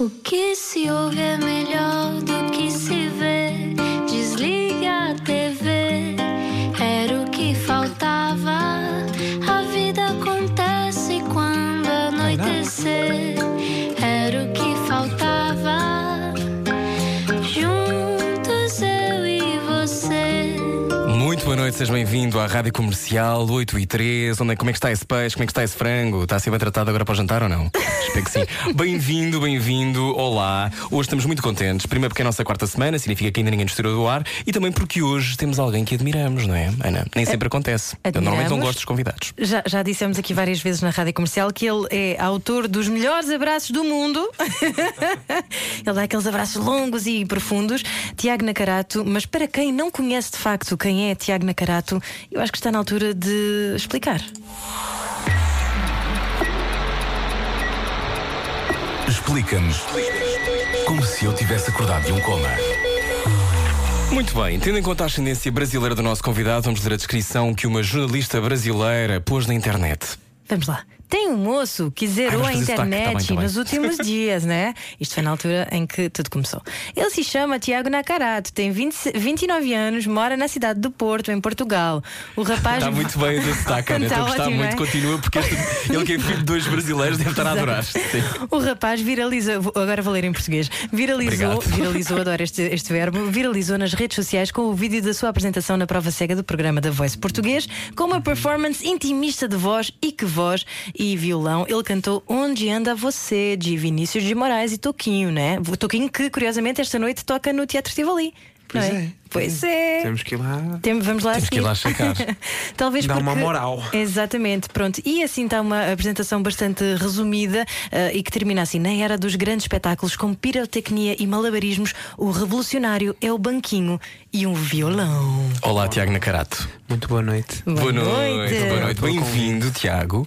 O que se ouve é melhor do noite, seja bem-vindo à Rádio Comercial 8 e 3. Onde é, como é que está esse peixe? Como é que está esse frango? Está a ser bem tratado agora para o jantar ou não? Espero que sim. Bem-vindo, bem-vindo, olá. Hoje estamos muito contentes. Primeiro porque é a nossa quarta semana, significa que ainda ninguém nos tirou do ar. E também porque hoje temos alguém que admiramos, não é, Ana? Nem sempre acontece. Eu normalmente não admiramos. gosto dos convidados. Já, já dissemos aqui várias vezes na rádio comercial que ele é autor dos melhores abraços do mundo. ele dá aqueles abraços longos e profundos. Tiago Nacarato, mas para quem não conhece de facto quem é Tiago Nacarato, eu acho que está na altura de explicar. Explica-nos como se eu tivesse acordado de um coma. Muito bem, tendo em conta a ascendência brasileira do nosso convidado, vamos ler a descrição que uma jornalista brasileira pôs na internet. Vamos lá. Tem um moço que zerou Ai, a tá internet bem, tá bem. nos últimos dias, né? Isto foi na altura em que tudo começou. Ele se chama Tiago Nacarato, tem 20, 29 anos, mora na cidade do Porto, em Portugal. O rapaz. Está muito bem o sotaque, Ana. Estou a Está gostar muito. é? Continua, porque este- ele que é filho de dois brasileiros deve estar a adorar. Sim. O rapaz viralizou, agora vou ler em português. Viralizou, Obrigado. viralizou, adoro este, este verbo, viralizou nas redes sociais com o vídeo da sua apresentação na prova cega do programa da Voice Português, com uma performance intimista de voz e que voz e violão. Ele cantou Onde Anda Você, de Vinícius de Moraes e Toquinho, né? Toquinho que, curiosamente, esta noite toca no Teatro Tivoli. Pois não é. Pois é. Temos que ir lá. Tem- vamos lá Temos que ir lá checar. Talvez Dá porque... uma moral. Exatamente, pronto. E assim está uma apresentação bastante resumida eh, e que termina assim. Na era dos grandes espetáculos como pirotecnia e malabarismos, o revolucionário é o banquinho e um violão. Olá, Tiago Nacarato. Muito boa noite. Boa noite. Boa noite. Bem-vindo, Tiago.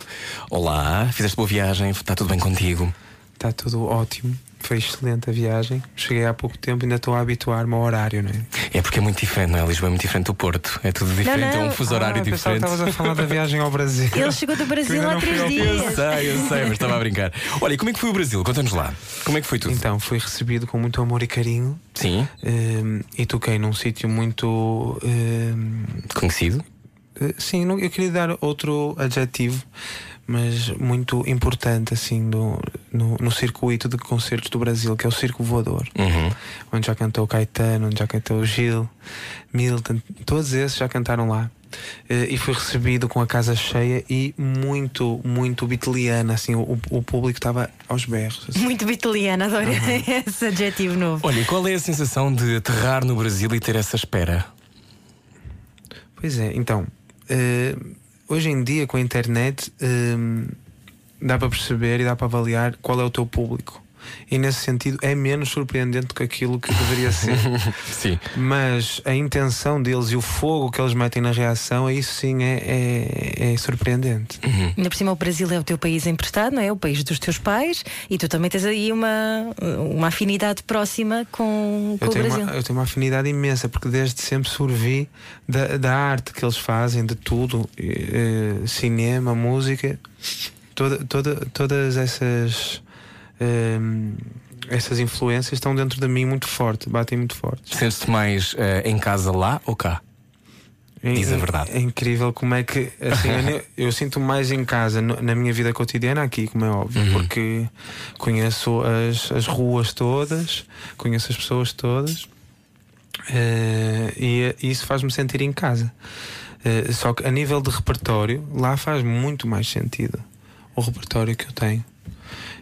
Olá, fizeste boa viagem, está tudo bem contigo? Está tudo ótimo. Foi excelente a viagem. Cheguei há pouco tempo e ainda estou a habituar-me ao horário, não é? É porque é muito diferente, não é? Lisboa é muito diferente do Porto. É tudo diferente, não. é um fuso horário ah, diferente. estavas a falar da viagem ao Brasil. Ele chegou do Brasil há não três dias. Eu sei, eu sei, mas estava a brincar. Olha, e como é que foi o Brasil? Conta-nos lá. Como é que foi tudo? Então, fui recebido com muito amor e carinho Sim, ehm, e toquei num sítio muito. ehm, conhecido. eh, sim, não- eu queria dar outro adjetivo, mas muito importante, assim, do, no, no circuito de concertos do Brasil, que é o Circo Voador. Uhum. onde já cantou Caetano, onde já cantou Gil, Milton, todos esses já cantaram lá. Eh, E fui recebido com a casa cheia e muito, muito bitliana, assim, o, o público estava aos berros. assim. Muito vitaliana, adoro esse adjetivo novo. Olha, e qual é a sensação de aterrar no Brasil e ter essa espera? Pois é, então, eh, hoje em dia com a internet eh, dá para perceber e dá para avaliar qual é o teu público. E nesse sentido é menos surpreendente do que aquilo que deveria ser. Sim. Mas a intenção deles e o fogo que eles metem na reação, isso sim é, é, é surpreendente. Ainda por cima, o Brasil é o teu país emprestado, não é? O país dos teus pais e tu também tens aí uma, uma afinidade próxima com, com o Brasil. uma, eu tenho uma afinidade imensa, porque desde sempre sorvi da, da arte que eles fazem, de tudo: eh, cinema, música, toda, toda, todas essas. Eh, essas influências estão dentro de mim muito forte, batem muito forte. Sentes-te mais eh, em casa lá ou cá? Diz a verdade. É, incrível como é que assim, eu, eu sinto mais em casa no- na minha vida cotidiana aqui, como é óbvio, Uhum. porque conheço as, as ruas todas, conheço as pessoas todas eh, e, e isso faz-me sentir em casa. Eh, só que a nível de repertório, lá faz muito mais sentido o repertório que eu tenho.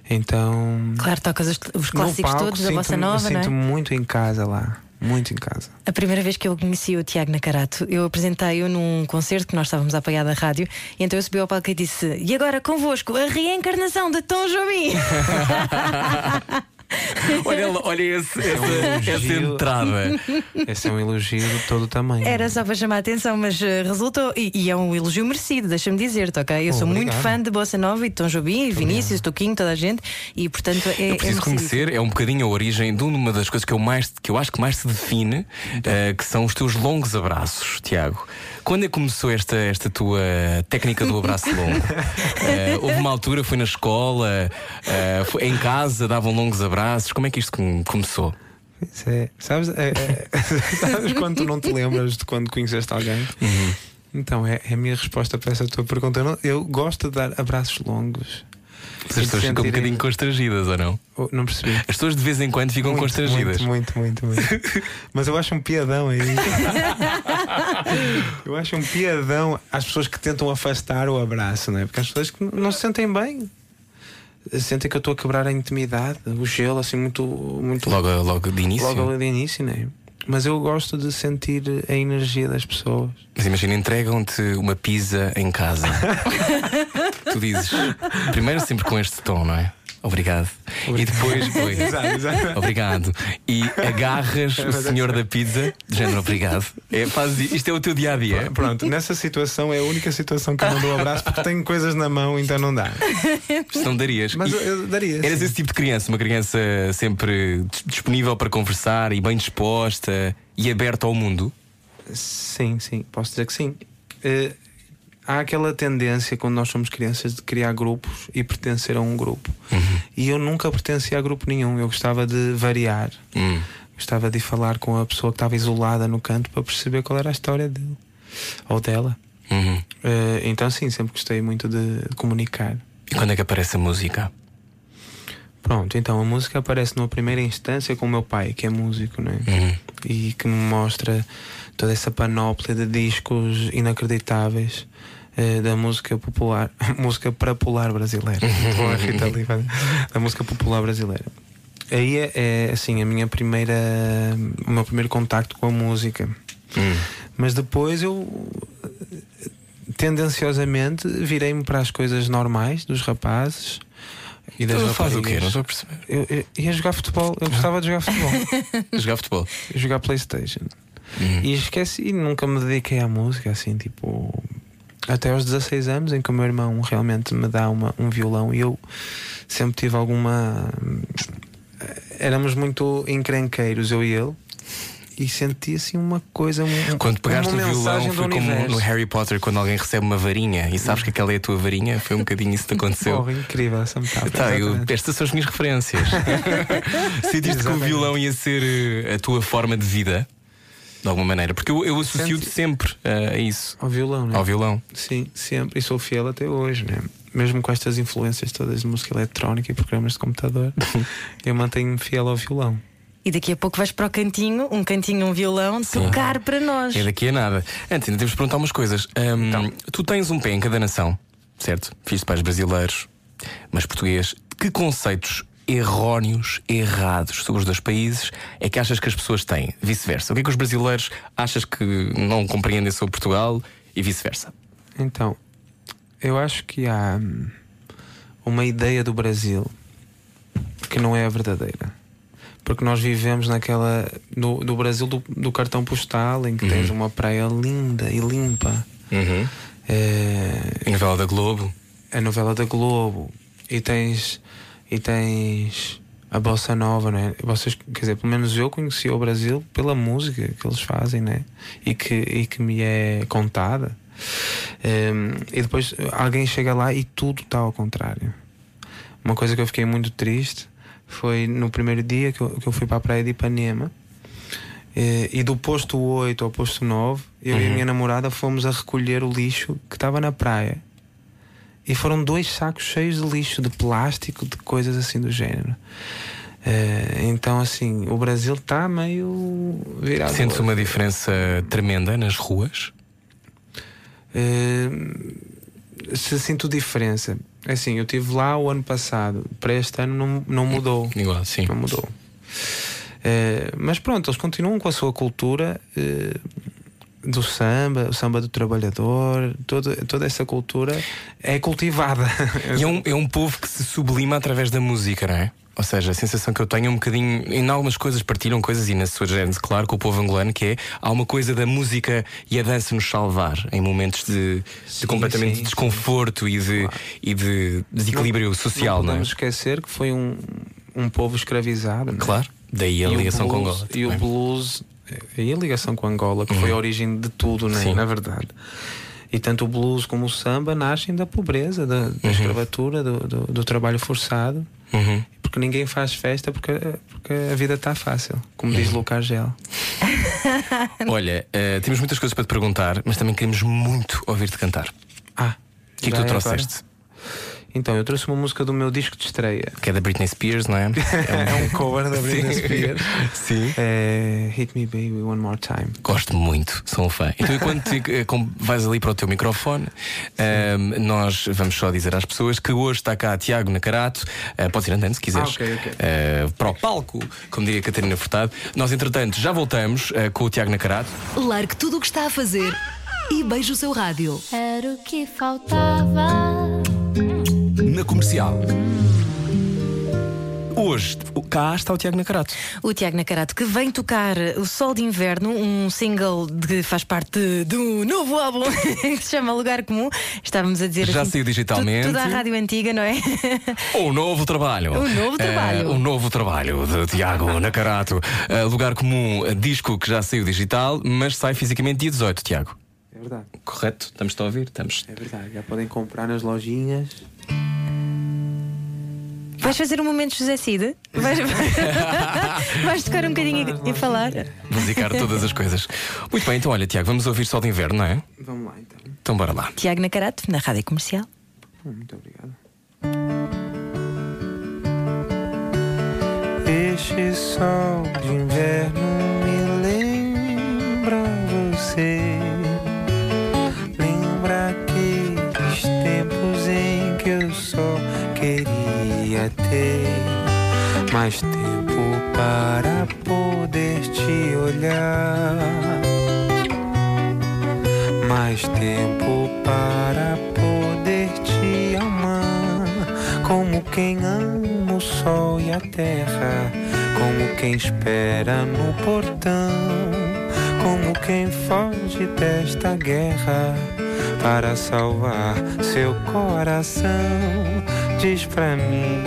Então, Claro, tocas os, os clássicos palco, todos da sinto-me- Bossa Nova, não é? sinto-me muito em casa lá, muito em casa. A primeira vez que eu conheci o Tiago Nacarato, eu apresentei-o num concerto que nós estávamos a apoiar da rádio, e então eu subi ao palco e disse: E agora convosco, a reencarnação de Tom Jobim. olha, olha esse- essa, elogio. essa entrada. Esse é um elogio de todo o tamanho. Era só para chamar a atenção, mas eh, resultou. E, e é um elogio merecido, deixa-me dizer-te, ok? Eu sou muito Obrigado. fã de Bossa Nova e de Tom Jobim, e Vinícius, Toquinho, toda a gente, e portanto é. Eu é preciso merecido. conhecer, é um bocadinho a origem de uma das coisas que eu, mais, que eu acho que mais se define, eh, que são os teus longos abraços, Tiago. Quando é que começou esta, esta tua técnica do abraço longo? Eh, houve uma altura, foi na escola, eh, foi em casa, davam longos abraços. Como é que isto com- começou? Isso é- sabes, é- é- sabes quando tu não te lembras de quando conheceste alguém? Uhum. Então, é, é a minha resposta para essa tua pergunta. Eu, não- eu gosto de dar abraços longos. As pessoas ficam um bocadinho constrangidas ou não? Oh, não percebi. As pessoas de vez em quando ficam Muito, constrangidas. Muito, muito, muito, muito. Mas eu acho um piadão aí. Eu acho um piadão às pessoas que tentam afastar o abraço, não é? Porque as pessoas que não se sentem bem. Sentem que eu estou a quebrar a intimidade, o gelo, assim, muito. muito Logo, logo de início. logo de início, não é? Mas eu gosto de sentir a energia das pessoas. Mas imagina, entregam-te uma pizza em casa. tu dizes, primeiro sempre com este tom, não é? Obrigado. E depois, oi. Exato, exato. Obrigado. E agarras o senhor da pizza, de género, obrigado. É, fazes, isto é o teu dia a dia. Pronto, nessa situação é a única situação que eu não dou abraço porque tenho coisas na mão, então não dá. Não darias. Mas eu, eu daria. Eras sim. esse tipo de criança, uma criança sempre dis- disponível para conversar e bem disposta e aberta ao mundo. Sim, sim, posso dizer que sim. Eh, há aquela tendência quando nós somos crianças de criar grupos e pertencer a um grupo. E eu nunca pertencia a grupo nenhum. Eu gostava de variar, Hum. gostava de falar com a pessoa que estava isolada no canto para perceber qual era a história dele ou dela. Uhum. Eh, então, sim, sempre gostei muito de, de comunicar. E quando é que aparece a música? Pronto, então a música aparece numa primeira instância com o meu pai, que é músico, não é? Uhum. e que me mostra toda essa panóplia de discos inacreditáveis eh, da música popular, música para popular brasileira. Com a Rita Lee, da música popular brasileira. Aí é, é, assim a minha primeira, o meu primeiro contacto com a música. Hum. Mas depois eu tendenciosamente virei-me para as coisas normais dos rapazes e das Tu faz o quê? Não estou a perceber. Eu, eu ia jogar futebol, eu gostava de jogar futebol. Jogar futebol. jogar Playstation Hum. e esqueci, nunca me dediquei à música assim, tipo até aos 16 anos em que o meu irmão realmente me dá uma, um violão e eu sempre tive alguma éramos muito encrenqueiros, eu e ele e senti assim uma coisa um- Quando pegaste o violão, foi como no Harry Potter, quando alguém recebe uma varinha e sabes que aquela é a tua varinha, foi um bocadinho isso que te aconteceu. Porra, incrível essa metáfora Tá, eu- estas são as minhas referências. Sentiste que o violão ia ser eh, a tua forma de vida? De alguma maneira? Porque eu, eu associo-te sempre a isso, ao violão, né? ao violão. Sim, sempre. E sou fiel até hoje, né? Mesmo com estas influências todas de música eletrónica e programas de computador, eu mantenho-me fiel ao violão. E daqui a pouco vais para o cantinho, um cantinho, um violão, tocar para nós. É daqui a nada. Antes, ainda temos de perguntar umas coisas. Ahm, Então. Tu tens um pé em cada nação, certo? Filhos de pais brasileiros, mas português. Que conceitos erróneos, errados sobre os dois países é que achas que as pessoas têm? Vice-versa. O que é que os brasileiros achas que não compreendem sobre Portugal e vice-versa? Então, eu acho que há hum, uma ideia do Brasil que não é a verdadeira. Porque nós vivemos naquela. No, do Brasil do, do cartão postal, em que tens uma praia linda e limpa. É, A novela da Globo. a novela da Globo e tens e tens a bossa nova, não é? Vocês, quer dizer, pelo menos eu conheci o Brasil pela música que eles fazem, né? E que e que me é contada. Ehm, e depois alguém chega lá e tudo está ao contrário. Uma coisa que eu fiquei muito triste foi no primeiro dia que eu, que eu fui para a praia de Ipanema. eh, E do posto 8 ao posto 9, eu e a minha namorada fomos a recolher o lixo que estava na praia. E foram dois sacos cheios de lixo, de plástico, de coisas assim do género. Eh, então, assim, o Brasil está meio virado. Sentes uma diferença tremenda nas ruas? Eh, se sinto diferença. É Assim, eu estive lá o ano passado, para este ano não, não mudou. Igual, sim. Não mudou. Eh, mas pronto, eles continuam com a sua cultura eh, do samba, o samba do trabalhador, toda, toda essa cultura é cultivada. E é um, é um povo que se sublima através da música, não é? Ou seja, a sensação que eu tenho é um bocadinho. Em algumas coisas partilham coisas e na sua gênese, claro, com o povo angolano, que é há uma coisa da música e a dança nos salvar em momentos de, de completamente sim, desconforto e, de, e de desequilíbrio social, não não, é? podemos esquecer que foi um, um povo escravizado. não é? Claro. Daí a E o ligação com blues- Angola. E o também. blues, e a ligação com Angola, que foi a origem de tudo, né? Sim. na verdade. E tanto o blues como o samba nascem da pobreza, da, da escravatura, do, do, do trabalho forçado. Uhum. Porque ninguém faz festa porque, porque a vida está fácil, como diz Lucas Gel. Olha, eh, temos muitas coisas para te perguntar, mas também queremos muito ouvir-te cantar. Ah, O que é que tu é agora? Então, eu trouxe uma música do meu disco de estreia. Que é da Britney Spears, não é? É um cover da Britney Sim. Spears. Sim. É Hit Me Baby One More Time. Gosto muito, sou um fã. Então, enquanto te- eh, vais ali para o teu microfone, ehm, nós vamos só dizer às pessoas que hoje está cá Tiago Nacarato. podes ir andando se quiseres. Ah, ok, ok. Eh, para o palco, como diria Catarina Furtado. Nós, entretanto, já voltamos eh, com o Tiago Nacarato. Largue tudo o que está a fazer e beije o seu rádio. Era o que faltava. Na comercial. Hoje, o- cá está o Tiago Nacarato. O Tiago Nacarato que vem tocar O Sol de Inverno, um single que faz parte do novo álbum que se chama Lugar Comum. Estávamos a dizer Já assim, saiu digitalmente. tu- Tudo à rádio antiga, não é? O novo trabalho. O novo trabalho. Eh, o novo trabalho de Tiago Nacarato. Eh, lugar comum, eh, disco que já saiu digital, mas sai fisicamente dia 18, Tiago. É verdade. Correto? Estamos-te a ouvir? Estamos. É verdade. Já podem comprar nas lojinhas. Vais fazer um momento José Cid? Vais, vais tocar um bocadinho e, e falar? musicar todas as coisas. Muito bem, então olha, Tiago, vamos ouvir Sol de Inverno, não é? Vamos lá então. Então bora lá. Tiago Nacarato, na rádio comercial. Muito obrigado. Este sol de inverno mais tempo para poder te olhar. Mais tempo para poder te amar, como quem ama o sol e a terra, como quem espera no portão, como quem foge desta guerra. Para salvar seu coração. Diz pra mim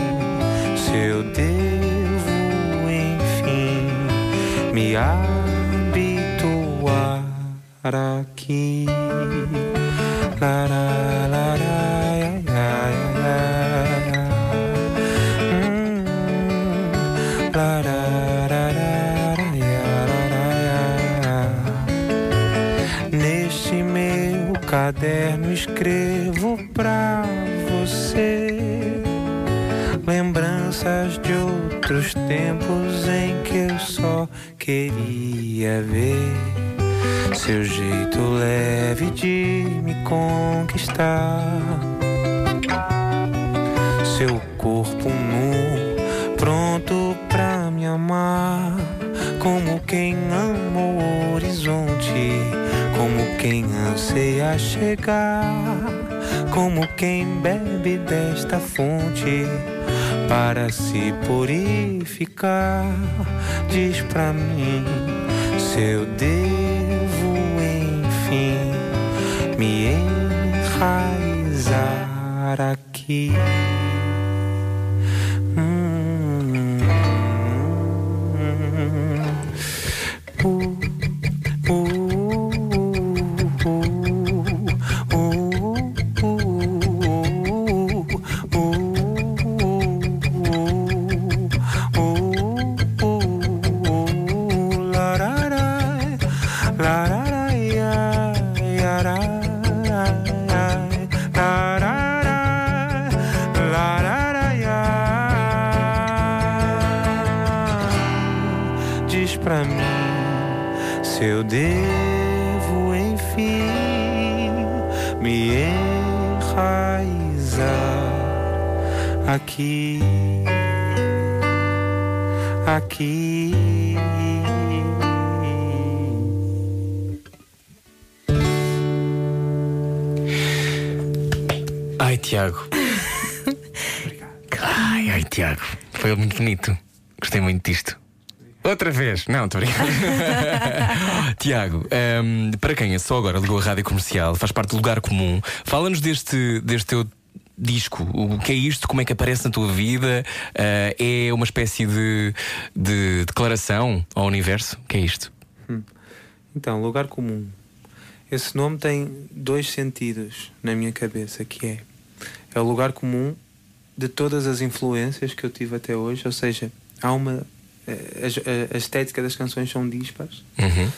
se eu me habituar aqui. Ia, lará, ia. Neste meu caderno escrevo pra você lembranças de outros tempos queria ver seu jeito leve de me conquistar, seu corpo nu, pronto pra me amar, como quem ama o horizonte, como quem anseia chegar, como quem bebe desta fonte para se purificar. Diz pra mim se eu devo, enfim, me enraizar aqui. Tiago, ehm, para quem é só agora ligou a rádio comercial, faz parte do lugar comum, fala-nos deste, deste teu disco. O que é isto? Como é que aparece na tua vida? Eh, é uma espécie de, de declaração ao universo? O que é isto? Então, lugar comum. Esse nome tem dois sentidos na minha cabeça, que é é o lugar comum de todas as influências que eu tive até hoje, ou seja, há uma eh, a, a- a estética das canções são dispares, Uhum.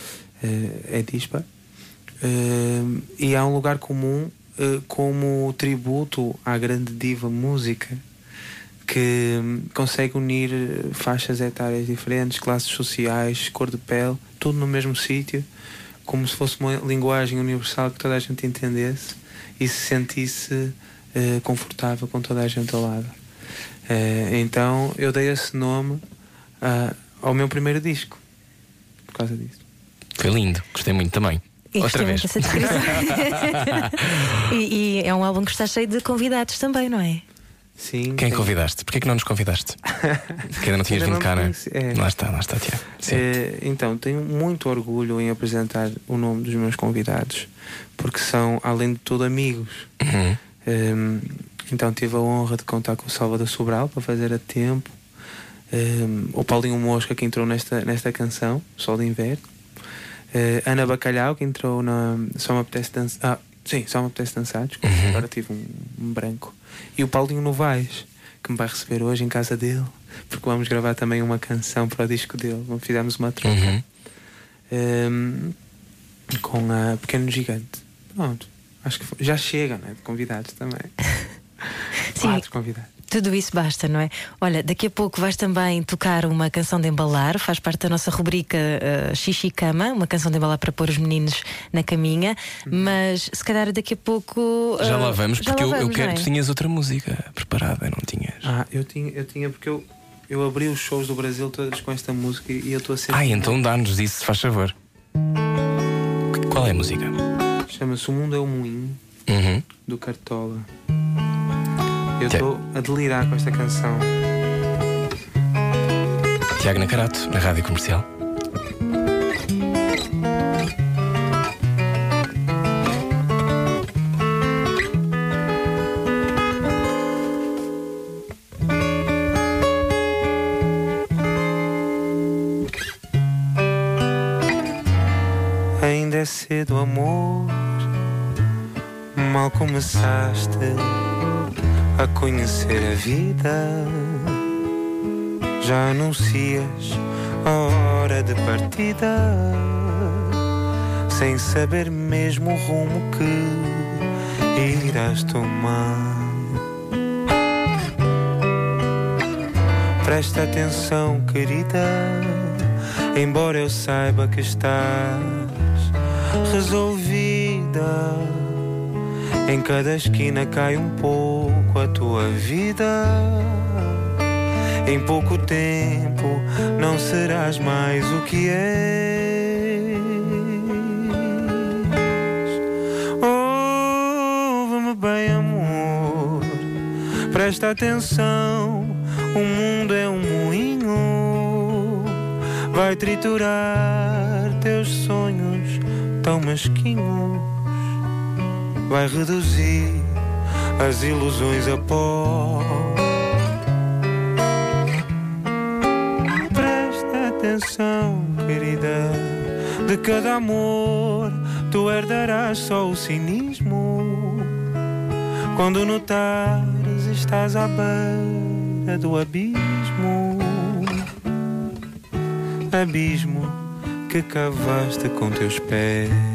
Eh, é dispar. Eh, e há um lugar comum eh, como tributo à grande diva música que consegue unir faixas etárias diferentes, classes sociais, cor de pele, tudo no mesmo sítio, como se fosse uma linguagem universal que toda a gente entendesse e se sentisse eh, confortável com toda a gente ao lado. Eh, então eu dei esse nome ah, ao meu primeiro disco por causa disso. Foi lindo, gostei muito também. E Outra gostei vez. descrição. e, e é um álbum que está cheio de convidados também, não é? Sim. Quem tem- convidaste? Porquê que não nos convidaste? Que ainda não tinhas Ainda vindo cá, não é? é. Lá está, lá está, Tiago. Sim. Eh, então, tenho muito orgulho em apresentar o nome dos meus convidados, porque são, além de tudo, amigos. Uhum. Um, então tive a honra de contar com o Salvador Sobral para fazer a tempo. Um, o Paulinho Mosca que entrou nesta, nesta canção, Sol de Inverno. Uh, Ana Bacalhau que entrou na Só me apetece dançar. Ah, sim, Só me apetece dançar, desculpa, agora tive um, um branco. E o Paulinho Novaes, que me vai receber hoje em casa dele, porque vamos gravar também uma canção para o disco dele. Fizemos uma troca Uhum. um, com a Pequeno Gigante. Pronto, acho que foi- já chega, né? De convidados também. Sim. Quatro convidados. Tudo isso basta, não é? Olha, daqui a pouco vais também tocar uma canção de embalar, faz parte da nossa rubrica uh, Xixi Cama, uma canção de embalar para pôr os meninos na caminha, mas se calhar daqui a pouco. Já uh, lá vamos, já porque lá eu, eu vamos, quero não que é? tu tinhas outra música preparada, não tinhas? Ah, eu tinha, eu tinha porque eu, eu abri os shows do Brasil todos com esta música e eu estou a sentir. Ai, então dá-nos isso, se faz favor. Qual é a música? Chama-se O Mundo é o Moinho, Uhum. do Cartola. Eu estou a delirar com esta canção. Tiago Nacarato, na rádio comercial. Ainda é cedo, amor. Mal começaste a conhecer a vida. Já anuncias a hora de partida, sem saber mesmo o rumo que irás tomar. Presta atenção, querida, embora eu saiba que estás resolvida. Em cada esquina cai um pouco a tua vida. Em pouco tempo não serás mais o que és. Ouve-me bem, amor. Presta atenção. O mundo é um moinho. Vai triturar teus sonhos tão mesquinhos. Vai reduzir as ilusões a pó. Presta atenção, querida. De cada amor, tu herdarás só o cinismo. Quando notares, estás à beira do abismo. Abismo que cavaste com teus pés.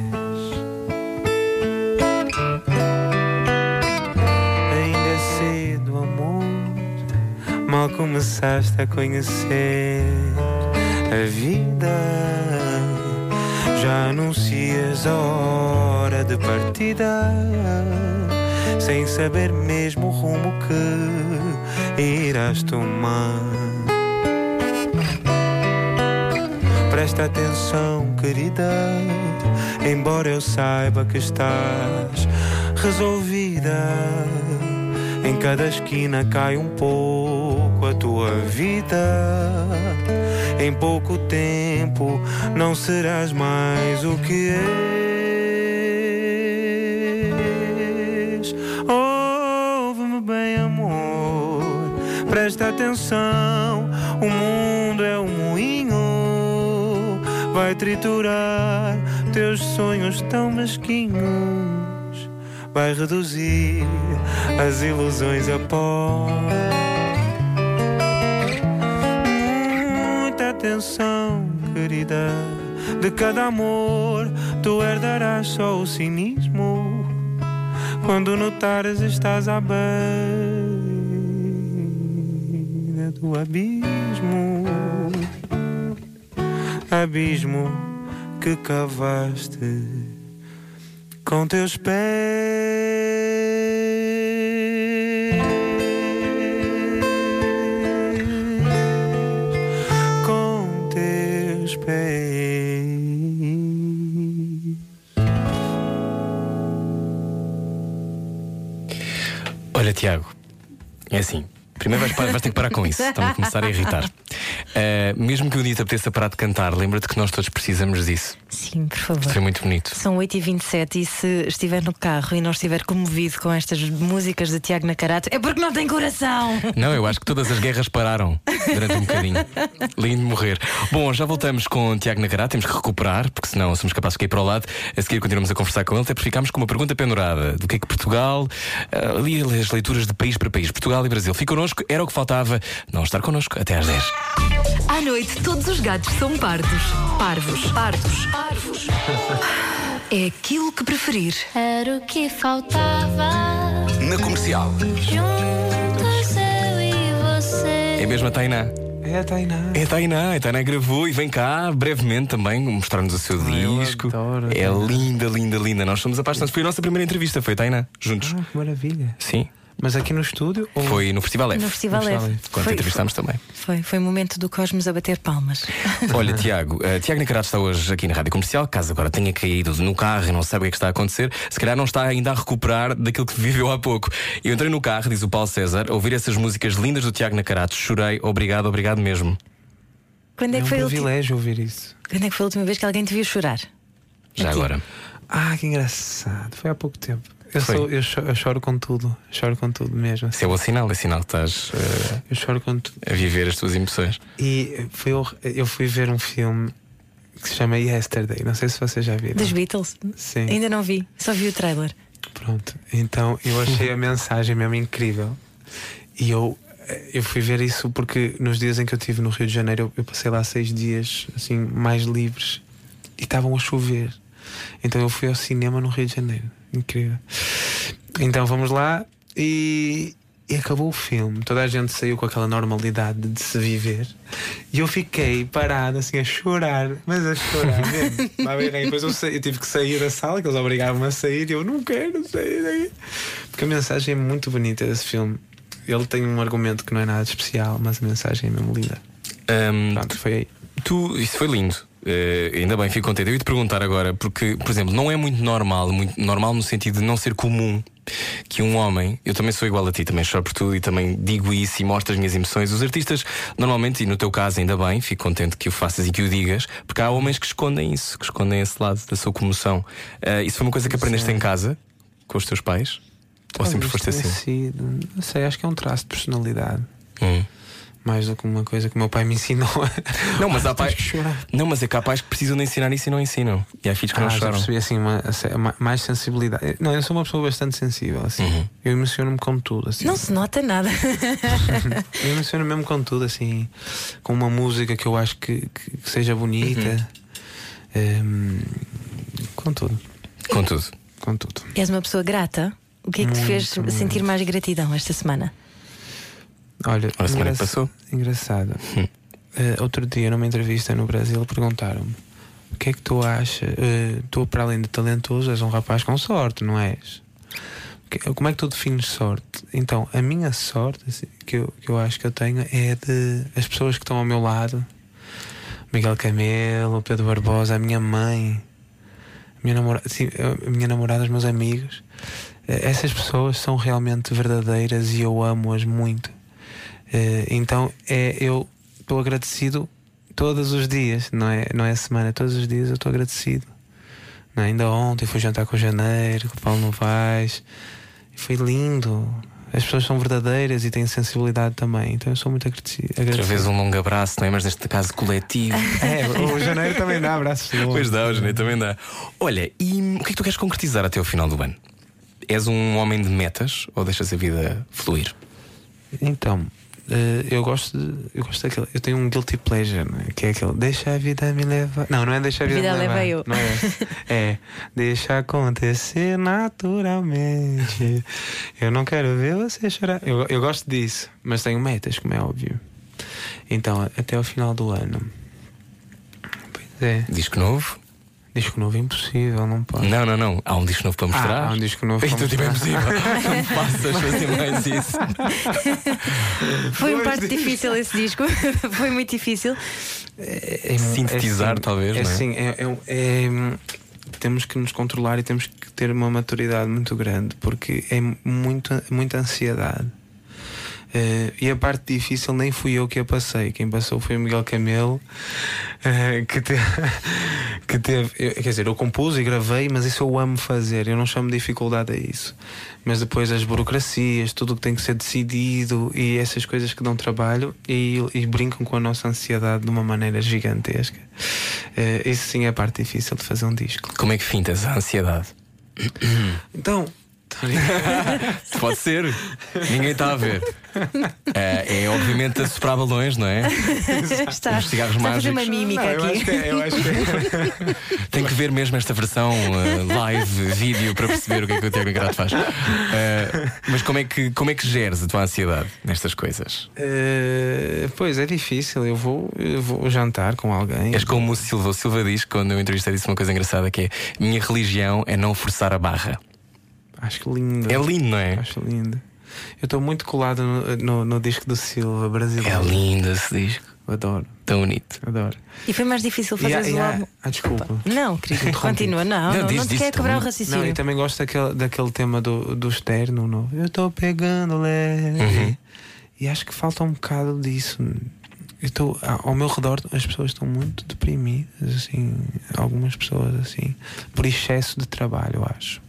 Começaste a conhecer a vida. Já anuncias a hora de partida, sem saber mesmo o rumo que irás tomar. Presta atenção, querida, embora eu saiba que estás resolvida. Cada esquina cai um pouco a tua vida. Em pouco tempo não serás mais o que és. Ouve-me bem, amor. Presta atenção. O mundo é um moinho. Vai triturar teus sonhos tão mesquinhos. Vai reduzir as ilusões a pó. Muita atenção, querida. De cada amor, tu herdarás só o cinismo. Quando notares, estás à beira do abismo. Abismo que cavaste com teus pés. Com teus pés. Olha, Tiago, é assim. Primeiro vais, vais ter que parar com isso. Estão a começar a irritar. Ah, mesmo que um dia te apeteça parar de cantar, lembra-te que nós todos precisamos disso. Sim, por favor. Foi muito bonito. São 8h27 e se estiver no carro e não estiver comovido com estas músicas de Tiago Nacarato, é porque não tem coração. Não, eu acho que todas as guerras pararam durante um bocadinho. Lindo morrer. Bom, já voltamos com o Tiago Nacará, temos que recuperar, porque senão somos capazes de cair para o lado. A seguir continuamos a conversar com ele, até porque ficámos com uma pergunta pendurada: do que é que Portugal, ah, ali as leituras de país para país, Portugal e Brasil. Fica connosco, era o que faltava, não estar connosco até às 10. À noite, todos os gatos são pardos. Parvos. Pardos. Parvos. É aquilo que preferir. Era o que faltava. Na comercial. Juntos eu e você. É mesmo a Tainá. É a Tainá. É a Tainá, a Tainá gravou e vem cá brevemente também mostrar-nos o seu Ai, eu disco. adoro é Tainá. linda, linda, linda. Nós somos apaixonados. Foi a nossa primeira entrevista, foi a Tainá, juntos. Ah, que maravilha. Sim, Mas aqui no estúdio? Ou... foi no Festival F. No Festival No F. Quando Foi, entrevistámos também. foi, foi o momento do Cosmos a bater palmas. Olha, Tiago, uh, Tiago Nicarato está hoje aqui na Rádio Comercial. Caso agora tenha caído no carro e não sabe o que é que está a acontecer, se calhar não está ainda a recuperar daquilo que viveu há pouco. Eu entrei no carro, diz o Paulo César, a ouvir essas músicas lindas do Tiago Nacarato. Chorei, obrigado, obrigado mesmo. Quando é, É que um foi a ulti- privilégio ouvir isso. Quando é que foi a última vez que alguém te viu chorar? Já Aqui. agora. Ah, que engraçado. Foi há pouco tempo. Eu, sou, eu, cho- eu choro com tudo. Choro com tudo mesmo. Isso é bom sinal, é sinal que estás uh, Eu choro com tudo. a viver as tuas emoções. E foi, eu fui ver um filme que se chama Yesterday. Não sei se vocês já viram. Dos Beatles? Sim. Ainda não vi, só vi o trailer. Pronto. Então eu achei a mensagem mesmo incrível. E eu, eu fui ver isso porque nos dias em que eu estive no Rio de Janeiro, eu, eu passei lá seis dias assim mais livres e estavam a chover. Então eu fui ao cinema no Rio de Janeiro. Incrível. Então vamos lá e, e acabou o filme. Toda a gente saiu com aquela normalidade de se viver. E eu fiquei parado assim a chorar, mas a chorar mesmo. Bem, bem, Depois eu, saí- eu tive que sair da sala, que eles obrigavam-me a sair, e eu não quero sair daí. Porque a mensagem é muito bonita desse filme. Ele tem um argumento que não é nada especial, mas a mensagem é mesmo linda. Um, Pronto, foi aí. Tu, isso foi lindo. Eh, ainda bem, fico contente. Eu ia te perguntar agora, porque, por exemplo, não é muito normal, muito normal no sentido de não ser comum que um homem, eu também sou igual a ti, também choro por tudo e também digo isso e mostro as minhas emoções. Os artistas, normalmente, e no teu caso ainda bem, fico contente que o faças e que o digas, porque há homens que escondem isso, que escondem esse lado da sua comoção. Eh, isso foi uma coisa que aprendeste em casa, com os teus pais? Ou sempre Talvez foste assim? sido- não sei, acho que é um traço de personalidade. Hum. Mais do que uma coisa que o meu pai me ensinou. Não, mas há pais que. Não, mas é capaz que precisam de ensinar isso e não ensinam. E há filhos que não Ah, já choram. percebi assim, uma, ma- mais sensibilidade. Não, eu sou uma pessoa bastante sensível. Assim. Uhum. Eu emociono-me com tudo. Assim. Não se nota nada. Eu emociono mesmo com tudo, assim, com uma música que eu acho que, que- que seja bonita. Ehm, com tudo, Com tudo. com tudo. És uma pessoa grata? O que é que te fez Muito, sentir mais gratidão esta semana? Olha, a semana que passou. Engraçado. Hum. Eh, outro dia, numa entrevista no Brasil, perguntaram-me o que é que tu achas? Eh, tu, para além de talentoso, és um rapaz com sorte, não és? Que- Como é que tu defines sorte? Então, a minha sorte assim, que, eu, que eu acho que eu tenho é de as pessoas que estão ao meu lado, Miguel Camelo, Pedro Barbosa, a minha mãe, a minha namorada, sim, a minha namorada, os meus amigos, eh, essas pessoas são realmente verdadeiras e eu amo-as muito. Eh, então é, eu estou agradecido todos os dias, não é, não é semana, todos os dias eu estou agradecido. Não é? Ainda ontem fui jantar com o Janeiro, com o Paulo Novaes, foi lindo. As pessoas são verdadeiras e têm sensibilidade também, então eu sou muito agradecido. Outra vez um longo abraço, não é? Mas neste caso coletivo. É, o Janeiro também dá abraços. pois dá, hoje também dá. Olha, e o que é que tu queres concretizar até ao final do ano? És um homem de metas ou deixas a vida fluir? Então, eh, eu gosto de, eu gosto daquele. Eu tenho um guilty pleasure, não é? que é aquele Deixa a vida me levar. Não, não é deixa a vida, Vida me leva levar. eu. Não é. É deixa acontecer naturalmente. Eu não quero ver você chorar. Eu, eu gosto disso, mas tenho metas, como é óbvio. Então, até ao final do ano. Pois é. Disco novo? Disco novo impossível, não pode. Não, não, não. Há um disco novo para mostrar. há um disco novo Isto para tipo é impossível. Não me faças fazer mais isso. Foi um parte difícil esse disco. Foi muito difícil. É- é- Sintetizar, assim, talvez, é não é? assim, é- é- é- temos que nos controlar e temos que ter uma maturidade muito grande porque é muita, muita ansiedade. Eh, e a parte difícil nem fui eu que a passei. Quem passou foi o Miguel Camelo, eh, que, te- que teve. eu- quer dizer, eu compus e gravei, mas isso eu amo fazer. Eu não chamo de dificuldade a isso. Mas depois as burocracias, tudo o que tem que ser decidido e essas coisas que dão trabalho e, e brincam com a nossa ansiedade de uma maneira gigantesca. Eh, isso sim é a parte difícil de fazer um disco. Como é que fintas a ansiedade? Então. Pode ser. Ninguém está a ver. É, é obviamente a soprar balões, não é? Está. Os cigarros Está a fazer uma mágicos. mímica Não, eu aqui. acho que é- eu acho que é- Tem que ver mesmo esta versão eh, live, vídeo, para perceber o que é que o Tiago Ingrato faz. Eh, mas como é, que, como é que geres a tua ansiedade nestas coisas? Eh, pois é difícil. Eu vou, eu vou jantar com alguém. És como o Silva. O Silva diz, quando eu entrevistei, disse uma coisa engraçada que é: Minha religião é não forçar a barra. Acho lindo. É lindo, não é? Acho lindo. Eu estou muito colado no, no, no disco do Silva É brasileiro. lindo esse disco. Adoro, Tão bonito. adoro. E foi mais difícil fazer e o há- álbum. Ah, desculpa. Não, querido, continua. Não, Não, não, diz, não te diz, quer quebrar o raciocínio. Não, e também gosto daquele, daquele tema do, do externo. No, eu estou pegando leve. Uhum. E acho que falta um bocado disso. Eu estou, ao meu redor as pessoas estão muito deprimidas, assim, algumas pessoas assim, por excesso de trabalho, eu acho.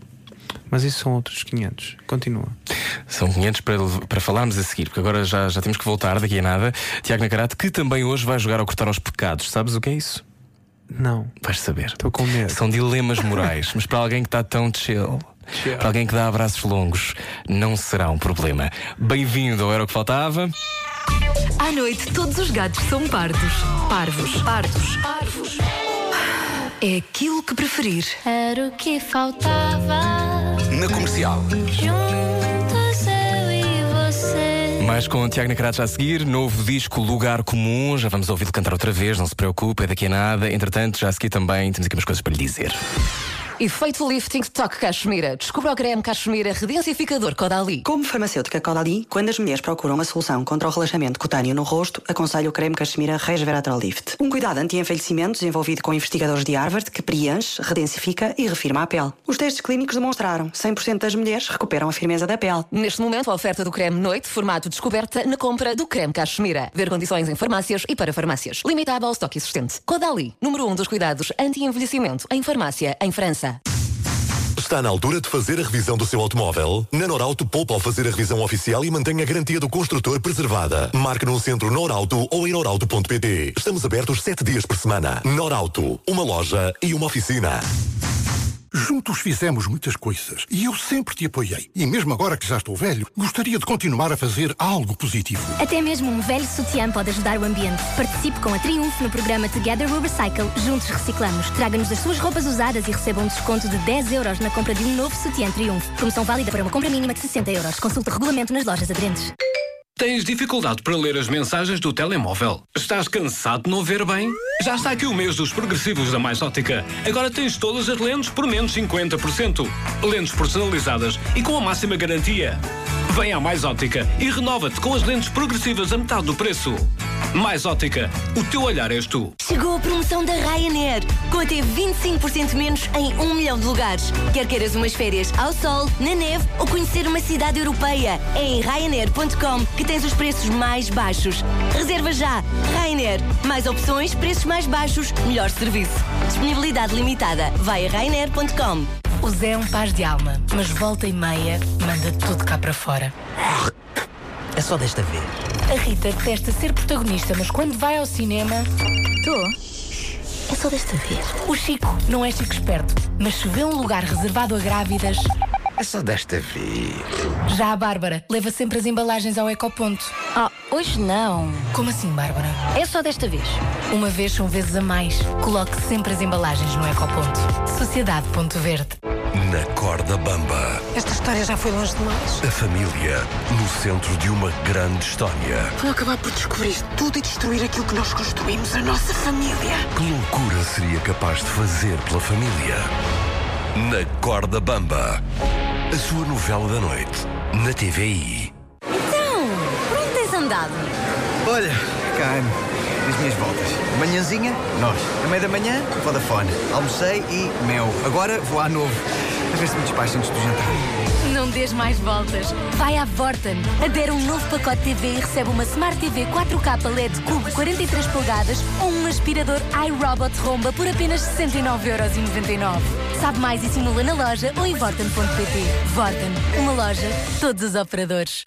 Mas isso são outros 500. Continua. São 500 para, para falarmos a seguir, porque agora já, já temos que voltar daqui a nada. Tiago Nacarate, que também hoje vai jogar ao cortar aos pecados. Sabes o que é isso? Não, Vais saber. estou com medo. São dilemas morais, mas para alguém que está tão chill, Chill. para alguém que dá abraços longos, não será um problema. Bem-vindo ao Era o que Faltava. À noite, todos os gatos são pardos. Parvos. Pardos. Parvos. É aquilo que preferir. Era o que faltava. Na comercial. Juntos eu e você. Mais com o Tiago Nacarate já a seguir, novo disco Lugar Comum. Já vamos ouvi-lo cantar outra vez, não se preocupe, é daqui a nada. Entretanto, já a seguir também temos aqui umas coisas para lhe dizer. Efeito lifting toque cachemira. Descubra o creme cachemira redensificador Codali. Como farmacêutica Caudalie, quando as mulheres procuram uma solução contra o relaxamento cutâneo no rosto, aconselho o creme Cachemira Resveratrol Lift. Um cuidado anti-envelhecimento desenvolvido com investigadores de Harvard que preenche, redensifica e refirma a pele. Os testes clínicos demonstraram 100% das mulheres recuperam a firmeza da pele. Neste momento, a oferta do creme Noite, formato descoberta na compra do creme cachemira. Ver condições em farmácias e para farmácias. Limitado ao estoque existente. Codali, número 1 um dos cuidados anti-envelhecimento em farmácia em França. Está na altura de fazer a revisão do seu automóvel? Na Norauto poupa ao fazer a revisão oficial e mantém a garantia do construtor preservada. Marque no centro Norauto ou em norauto.pt. Estamos abertos sete dias por semana. Norauto, uma loja e uma oficina. Juntos fizemos muitas coisas e eu sempre te apoiei. E mesmo agora que já estou velho, gostaria de continuar a fazer algo positivo. Até mesmo um velho sutiã pode ajudar o ambiente. Participe com a Triunfo no programa Together We Recycle. Juntos reciclamos. Traga-nos as suas roupas usadas e receba um desconto de 10 euros na compra de um novo sutiã Triunfo. Promoção válida para uma compra mínima de 60 euros. Consulte regulamento nas lojas aderentes. Tens dificuldade para ler as mensagens do telemóvel? Estás cansado de não ver bem? Já está aqui o mês dos progressivos da Mais Ótica. Agora tens todas as lentes por menos 50%. Lentes personalizadas e com a máxima garantia. Vem à Mais Ótica e renova-te com as lentes progressivas a metade do preço. Mais Ótica, o teu olhar és tu. Chegou a promoção da Ryanair, com até 25% menos em 1 milhão de lugares. Quer queiras umas férias ao sol, na neve ou conhecer uma cidade europeia, é em Ryanair.com que tens os preços mais baixos. Reserva já! Ryanair. Mais opções, preços mais baixos, melhor serviço. Disponibilidade limitada. Vai a Ryanair.com. O Zé é um paz de alma, mas volta e meia manda tudo cá para fora. É só desta vez. A Rita detesta ser protagonista, mas quando vai ao cinema. Tô. É só desta vez. O Chico não é Chico esperto, mas se vê um lugar reservado a grávidas. É só desta vez. Já a Bárbara leva sempre as embalagens ao ecoponto. Ah, hoje não. Como assim, Bárbara? É só desta vez. Uma vez são vezes a mais. Coloque sempre as embalagens no ecoponto. Sociedade Ponto Verde. Na corda bamba. Esta história já foi longe demais. A família no centro de uma grande história. Vão acabar por descobrir tudo e destruir aquilo que nós construímos, a nossa família. Que loucura seria capaz de fazer pela família? Na corda bamba. A sua novela da noite. Na TVI. Então, por onde tens andado? Olha, cá ando. As minhas voltas. Manhãzinha, nós. A meia da manhã, Vodafone. Almocei e mel. Agora vou à novo. A ver se me despacho antes do jantar. Não dês mais voltas. Vai à Vorten. Adere um novo pacote TV e recebe uma Smart TV 4K LED Cubo 43 polegadas ou um aspirador iRobot Romba por apenas 69,99€. Sabe mais e simula na loja ou em vorten.pt. Vorten. Uma loja, todos os operadores.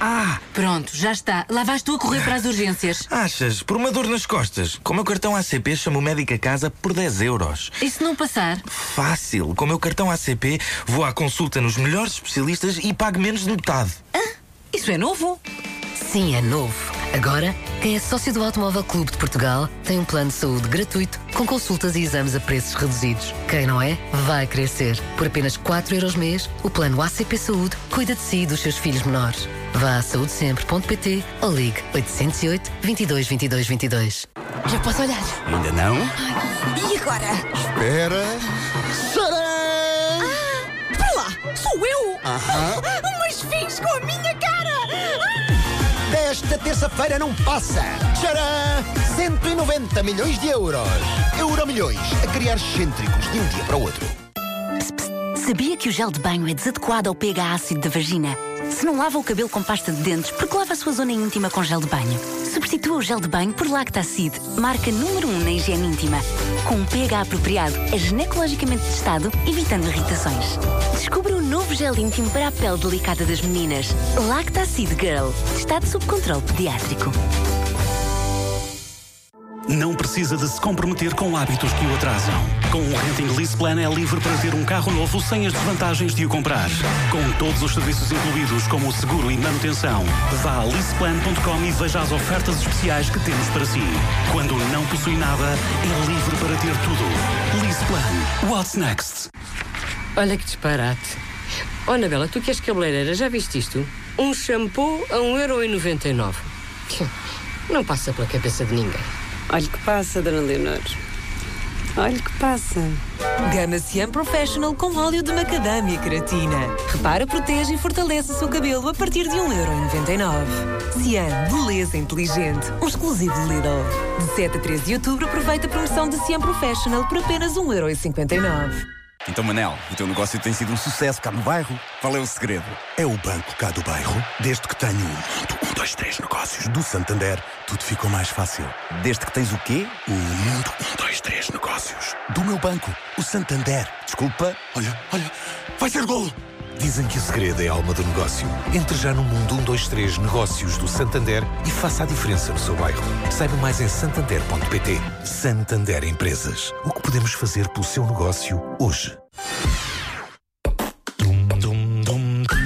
Ah! Pronto, já está. Lá vais tu a correr para as urgências. Achas? Por uma dor nas costas. Com o meu cartão ACP chamo o médico a casa por 10 euros. E se não passar? Fácil. Com o meu cartão ACP vou à consulta nos melhores especialistas e pago menos de metade. Isso é novo? Sim, é novo. Agora, quem é sócio do Automóvel Clube de Portugal tem um plano de saúde gratuito com consultas e exames a preços reduzidos. Quem não é, vai crescer. Por apenas 4 euros mês, o plano ACP Saúde cuida de si e dos seus filhos menores. Vá a saudesempre.pt ou ligue 808 22 22 22. Já posso olhar? Ainda não? E agora? Espera. Aham. Mas fiz com a minha cara! Desta terça-feira não passa. Tcharam! 190 milhões de euros. Euromilhões a criar excêntricos de um dia para o outro. Sabia que o gel de banho é desadequado ao pH ácido da vagina? Se não lava o cabelo com pasta de dentes, porque lava a sua zona íntima com gel de banho? Substitua o gel de banho por Lactacid, marca número 1 um na higiene íntima. Com um pH apropriado, é ginecologicamente testado, evitando irritações. Descubra o novo gel íntimo para a pele delicada das meninas. Lactacid Girl, testado sob controle pediátrico. Não precisa de se comprometer com hábitos que o atrasam. Com o Renting Lease Plan é livre para ter um carro novo sem as desvantagens de o comprar. Com todos os serviços incluídos, como o seguro e manutenção. Vá a leaseplan.com e veja as ofertas especiais que temos para si. Quando não possui nada, é livre para ter tudo. Lease Plan. What's next? Olha que disparate. Oh, Anabela, tu que és cabeleireira, já viste isto? Um shampoo a 1,99€. Não passa pela cabeça de ninguém. Olha que passa, Dona Leonor. Olha que passa. Gama Cian Professional com óleo de macadâmia e queratina. Repara, protege e fortalece o seu cabelo a partir de 1,99€. Cian, beleza inteligente. Um exclusivo de Lidl. De 7 a 13 de outubro, aproveita a promoção de Cian Professional por apenas 1,59€. Então, Manel, o teu negócio tem sido um sucesso cá no bairro. Qual é o segredo? É o banco cá do bairro. Desde que tenho um, um, dois, três negócios do Santander, tudo ficou mais fácil. Desde que tens o quê? O mundo, um, dois, três negócios. Do meu banco, o Santander. Desculpa. Olha, olha, vai ser gol! Dizem que o segredo é a alma do negócio. Entre já no mundo 123 Negócios do Santander e faça a diferença no seu bairro. Saiba mais em santander.pt. Santander Empresas. O que podemos fazer pelo seu negócio hoje?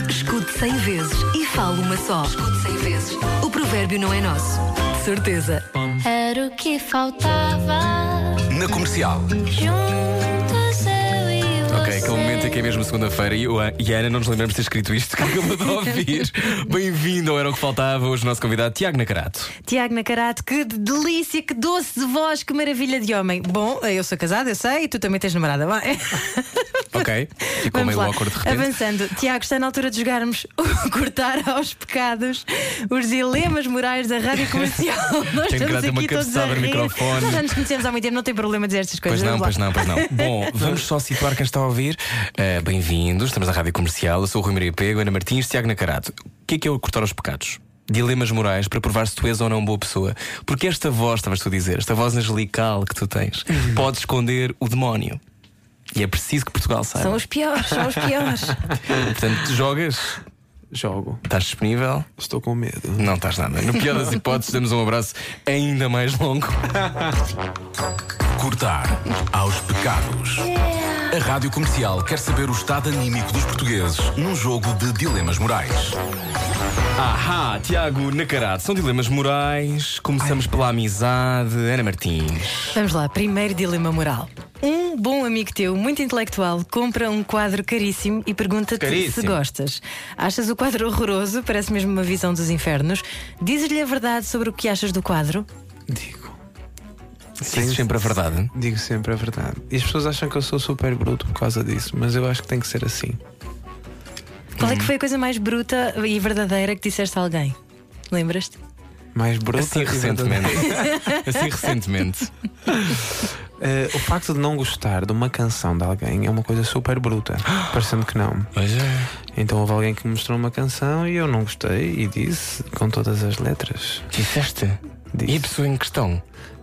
Escute 100 vezes e fale uma só. Escute 100 vezes. O provérbio não é nosso. De certeza. Era o que faltava. Na comercial. Juntos. Ok, aquele momento em que é mesmo segunda-feira e, eu, e a Ana não nos lembramos de ter escrito isto que acabou de ouvir. Bem-vindo ao Era o que Faltava, hoje o nosso convidado Tiago Nacarato. Tiago Nacarato, que delícia, que doce de voz, que maravilha de homem. Bom, eu sou casada, eu sei, e tu também tens namorada. Bom, Ok. Ficou meio awkward de repente. Avançando, Tiago, está na altura de jogarmos o cortar aos pecados os dilemas morais da rádio comercial. Nós Tenho estamos dar-te uma aqui todos a rir. microfone. Nós já nos conhecemos há muito tempo, não tem problema dizer estas Pois coisas. não, Vamos pois não, pois não. Bom, vamos só situar quem está a ouvir. Uh, Bem-vindos, estamos na Rádio Comercial. Eu sou o Rui Maria Pego, Ana Martins, Tiago Nacarato. O que é que é o cortar aos pecados? Dilemas morais para provar se tu és ou não boa pessoa. Porque esta voz, estavas tu a dizer, esta voz angelical que tu tens, pode esconder o demónio. E é preciso que Portugal saiba. São os piores, são os piores. Portanto, jogas? Jogo. Estás disponível? Estou com medo. Não estás nada. No pior das hipóteses, damos um abraço ainda mais longo. Cortar aos pecados. A Rádio Comercial quer saber o estado anímico dos portugueses num jogo de dilemas morais. Ahá, Tiago Nacarato, são dilemas morais. Começamos pela amizade. Ana Martins. Vamos lá, primeiro dilema moral. Um bom amigo teu, muito intelectual, compra um quadro caríssimo e pergunta-te Caríssimo. se gostas. Achas o quadro horroroso? Parece mesmo uma visão dos infernos. Dizes-lhe a verdade sobre o que achas do quadro? Dizes sempre a verdade. Digo sempre a verdade. E as pessoas acham que eu sou super bruto por causa disso, mas eu acho que tem que ser assim. Qual é que foi a coisa mais bruta e verdadeira que disseste a alguém? Lembras-te? Mais bruto Assim recentemente. assim recentemente. Eh, o facto de não gostar de uma canção de alguém é uma coisa super bruta, parecendo que não. Pois é. Então houve alguém que me mostrou uma canção e eu não gostei e disse com todas as letras. Disseste? E a pessoa em questão?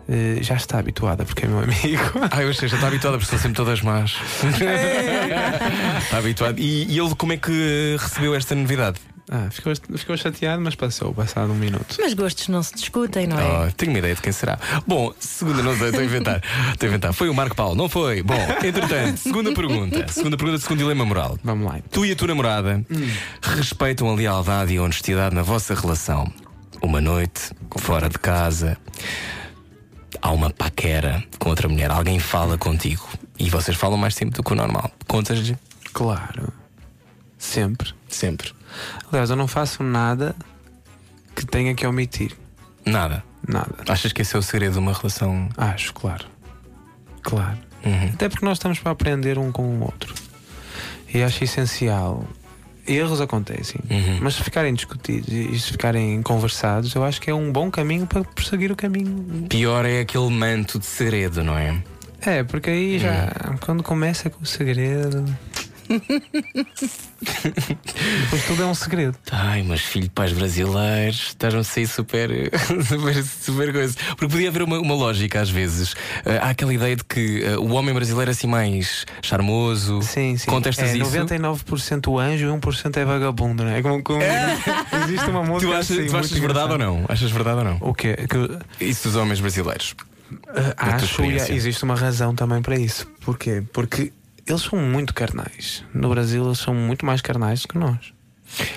Eh, já está habituada porque é meu amigo. Ah, eu achei, já está habituado, porque são sempre todas más. está habituado. E, e ele como é que recebeu esta novidade? Ah, ficou, ficou chateado, mas passou, passado um minuto. Mas gostos não se discutem, não é? Oh, tenho uma ideia de quem será. Bom, segunda, não sei, estou a inventar. Estou a inventar. Foi o Marco Paulo, não foi? Bom, entretanto, segunda pergunta. Segunda pergunta, segundo dilema moral. Vamos lá. Tu e a tua namorada respeitam a lealdade e a honestidade na vossa relação. Uma noite, fora de casa, há uma paquera com outra mulher. Alguém fala contigo e vocês falam mais tempo do que o normal. Contas-lhe? Claro. Sempre. Sempre. Aliás, eu não faço nada que tenha que omitir. Nada. Nada. Achas que esse é o segredo de uma relação? Acho, claro. Claro. Uhum. Até porque nós estamos para aprender um com o outro. E acho essencial. Erros acontecem, Uhum. mas se ficarem discutidos e se ficarem conversados, eu acho que é um bom caminho para prosseguir o caminho. Pior é aquele manto de segredo, não é? É, porque aí já, quando começa com o segredo. Depois tudo é um segredo. Ai, mas filho de pais brasileiros, estás-me a sair super, super, super coisa. Porque podia haver uma, uma lógica às vezes. Ah, há aquela ideia de que ah, o homem brasileiro é assim mais charmoso. Sim, sim. Contestas é isso? 99% anjo e 1% é vagabundo, não é? Como, como- Existe uma música Tu achas, assim, tu achas verdade ou não? Achas verdade ou não? O quê? Que, Isso dos homens brasileiros. Tua acho que existe uma razão também para isso. Porquê? Porque eles são muito carnais. No Brasil, eles são muito mais carnais do que nós.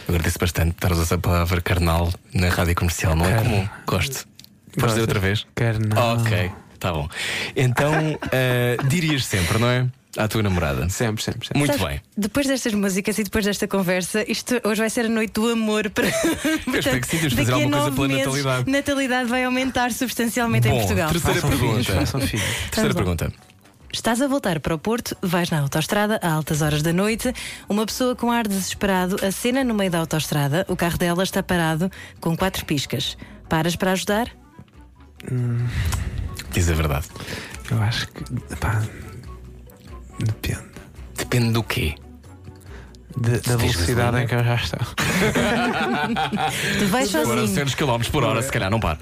Eu agradeço bastante por estar a usar a palavra carnal na rádio comercial. Não é Carnal. comum. Gosto. Podes dizer outra vez? Carnal. Ok, tá bom. Então, ah, dirias sempre, não é? À tua namorada. Sempre, sempre, sempre. Muito Sabes, bem. Depois destas músicas e depois desta conversa, isto hoje vai ser a noite do amor para. espero que sim, de fazer alguma coisa pela meses, natalidade. natalidade vai aumentar substancialmente em Bom, Portugal. terceira Façam pergunta. filhos. Terceira lá. pergunta. Estás a voltar para o Porto, vais na autoestrada a altas horas da noite. Uma pessoa com ar desesperado acena no meio da autoestrada. O carro dela está parado com quatro piscas. Paras para ajudar? Diz a verdade. Eu acho que. Pá, depende. Depende do quê? De- da velocidade em que eu já estou. Tu vais Agora, sozinho. 200 km por hora, se calhar não paro.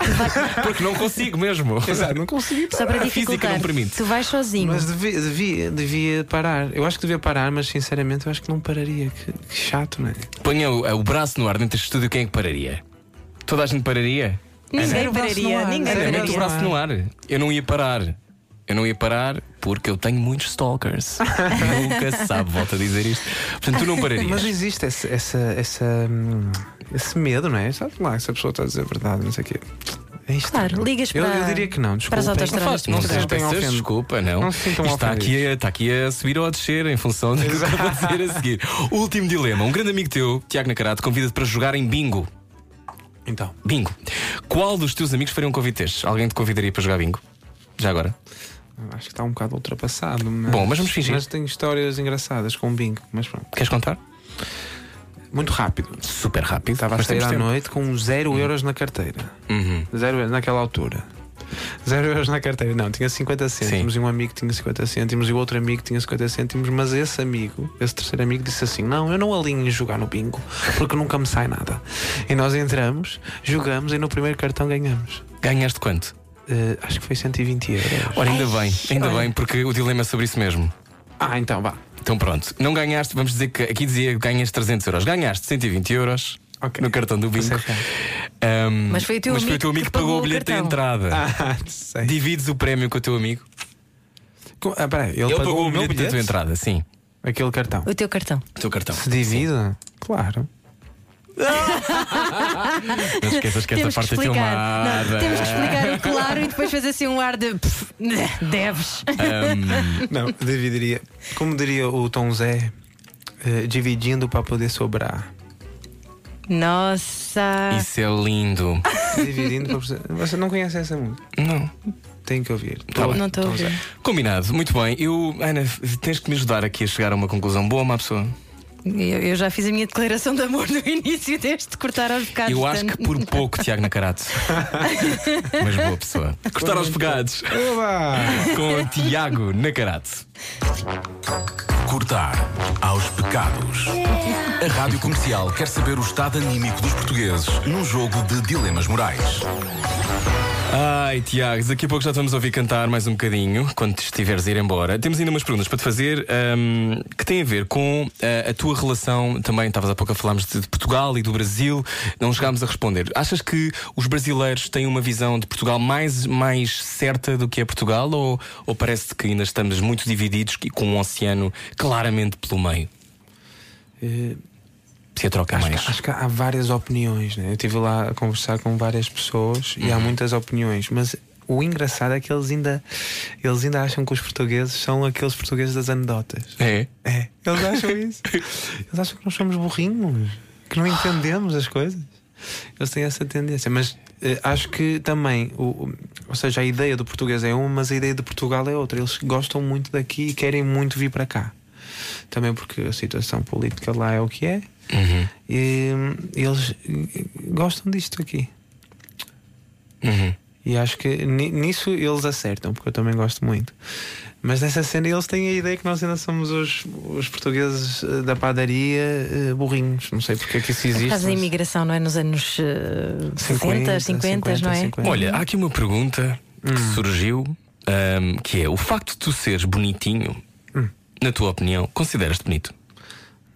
Porque não consigo mesmo. Exato, não consegui Só para A física dificultar. não permite. Tu vais sozinho. Mas devia, devia, devia parar. Eu acho que devia parar, mas sinceramente eu acho que não pararia. Que, que chato, não é? Ponha o, o braço no ar dentro deste estúdio, quem é que pararia? Toda a gente pararia? Ninguém pararia, ninguém mete o pararia. braço no ar. Eu não ia parar. Eu não ia parar porque eu tenho muitos stalkers. Nunca se sabe, volto a dizer isto. Portanto, tu não pararias. Mas existe esse, essa, essa, hum, esse medo, não é? Sabe lá, se a pessoa está a dizer a verdade, não sei o quê. É isto. Claro, ligas eu, para- eu diria que não, para as desculpa. de Não tenham peças, ofendido. desculpa, não. Não se está aqui, a, está aqui a subir ou a descer em função do que eu vou dizer a seguir. Último dilema. Um grande amigo teu, Tiago Nacarato, convida-te para jogar em bingo. Então, Bingo. Qual dos teus amigos faria um convite destes? Alguém te convidaria para jogar bingo? Já agora? Acho que está um bocado ultrapassado. Mas, Bom, mas vamos fingir. Mas tem histórias engraçadas com o bingo. Mas pronto. Queres contar? Muito rápido. Super rápido. Estava a sair à tempo. noite com zero euros na carteira. Uhum. Zero euros naquela altura. Zero euros na carteira. Não, tinha 50 cêntimos e um amigo tinha 50 cêntimos e o outro amigo tinha 50 cêntimos, mas esse amigo, esse terceiro amigo, disse assim: Não, eu não alinho em jogar no bingo porque nunca me sai nada. E nós entramos, jogamos e no primeiro cartão ganhamos. Ganhaste quanto? Eh, acho que foi 120 euros. Ora, ainda bem, ainda Olha. bem, porque o dilema é sobre isso mesmo. Ah, então vá. Então pronto, não ganhaste, vamos dizer que aqui dizia que ganhas 300 euros. Ganhaste 120 euros no cartão do bingo. Ahm, Mas foi o teu mas foi o amigo teu amigo que que pagou o bilhete de cartão. entrada. Ah, sei. Divides o prémio com o teu amigo. Com- Ah, peraí, ele, Ele pagou, pagou o meu bilhete da bilhete? tua entrada, sim. Aquele cartão. O teu cartão. O teu cartão. Se divide? Claro. Não esqueças que esta Temos parte que é explicar. filmada. Não, temos que explicar o claro e depois fazer assim um ar de pff, deves. Não, dividiria. Como diria o Tom Zé, eh, dividindo para poder sobrar. Nossa. Isso é lindo. Dividindo para poder... Você não conhece essa música? Não. Tem que ouvir. Tá bem. Não estou a ouvir. Combinado, muito bem. Eu, Ana, tens que me ajudar aqui a chegar a uma conclusão boa, uma pessoa. Eu, eu já fiz a minha declaração de amor no início deste cortar aos bocados. Eu acho que por pouco, Tiago Nacarato. Mas boa pessoa. Cortar aos pegados. Com o Tiago Nacarato. Cortar aos pecados. A Rádio Comercial quer saber o estado anímico dos portugueses num jogo de dilemas morais. Ai, Tiago, daqui a pouco já vamos ouvir cantar mais um bocadinho quando estiveres a ir embora. Temos ainda umas perguntas para te fazer ahm, que têm a ver com ah, a tua relação. Também estavas há pouco a falarmos de, de Portugal e do Brasil, não chegámos a responder. Achas que os brasileiros têm uma visão de Portugal mais, mais certa do que é Portugal ou, ou parece que ainda estamos muito divididos e com um oceano claramente pelo meio? Se a troca é acho, mais. que, acho que há várias opiniões, né? Eu estive lá a conversar com várias pessoas e Uhum. há muitas opiniões, mas o engraçado é que eles ainda, eles ainda acham que os portugueses são aqueles portugueses das anedotas. É? É, eles acham isso. Eles acham que nós somos burrinhos, que não entendemos as coisas. Eles têm essa tendência, mas eh, acho que também, o- ou seja, a ideia do português é uma, mas a ideia de Portugal é outra. Eles gostam muito daqui e querem muito vir para cá. Também porque a situação política lá é o que é. Uhum. E eles gostam disto aqui. Uhum. E acho que ni- nisso eles acertam, porque eu também gosto muito. Mas nessa cena eles têm a ideia que nós ainda somos os, os portugueses eh, da padaria eh, burrinhos. Não sei porque é que isso Por existe. da mas- imigração, não é? Nos anos eh, 60, 50, 50, não é? 50. Olha, há aqui uma pergunta que Hum. surgiu ahm, que é o facto de tu seres bonitinho, Hum. na tua opinião, consideras-te bonito?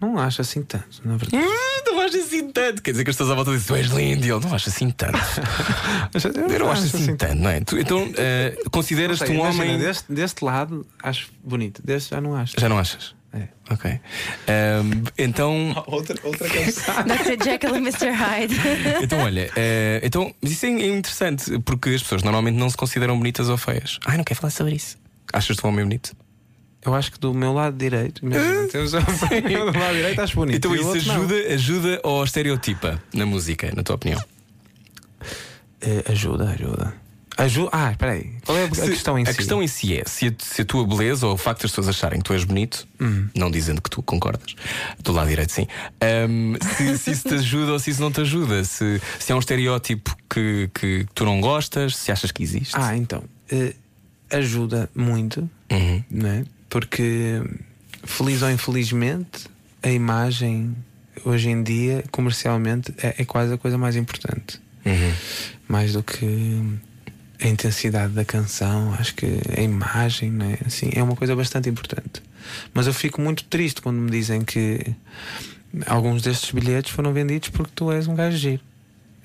Não acho assim tanto, na verdade. Hum, não acho assim tanto. Quer dizer que as pessoas à volta dizem tu és lindo e eu não acho assim tanto. eu não acho assim tanto, não é? Tu- então, ah, Não consideras-te um homem. Deste, deste lado acho bonito, deste já não acho. Já não achas? É. Ok. Ahm, então. Outra, outra canção. Dr. Jekyll e Mr. Hyde. Então, olha, eh, então, mas isso é é interessante porque as pessoas normalmente não se consideram bonitas ou feias. Ai, não quero falar sobre isso. Achas-te um homem bonito? Eu acho que do meu lado direito, imagina, temos a opinião do lado direito, acho bonito. Então E o isso outro não. ajuda, ajuda ou estereotipa na música, na tua opinião? Eh, ajuda, ajuda. Ajuda. Ah, espera aí. Qual é a, Se- questão em a si? questão em si é se a, se a tua beleza ou o facto das pessoas acharem que tu és bonito, Hum. não dizendo que tu concordas, do lado direito sim, ahm, se, se isso te ajuda ou se isso não te ajuda, se, se é um estereótipo que, que tu não gostas, se achas que existe. Ah, então. eh, ajuda muito, Uhum. né? Porque, feliz ou infelizmente, a imagem hoje em dia, comercialmente, é, é quase a coisa mais importante. Uhum. Mais do que a intensidade da canção, acho que a imagem, né? assim, é uma coisa bastante importante. Mas eu fico muito triste quando me dizem que alguns destes bilhetes foram vendidos porque tu és um gajo giro.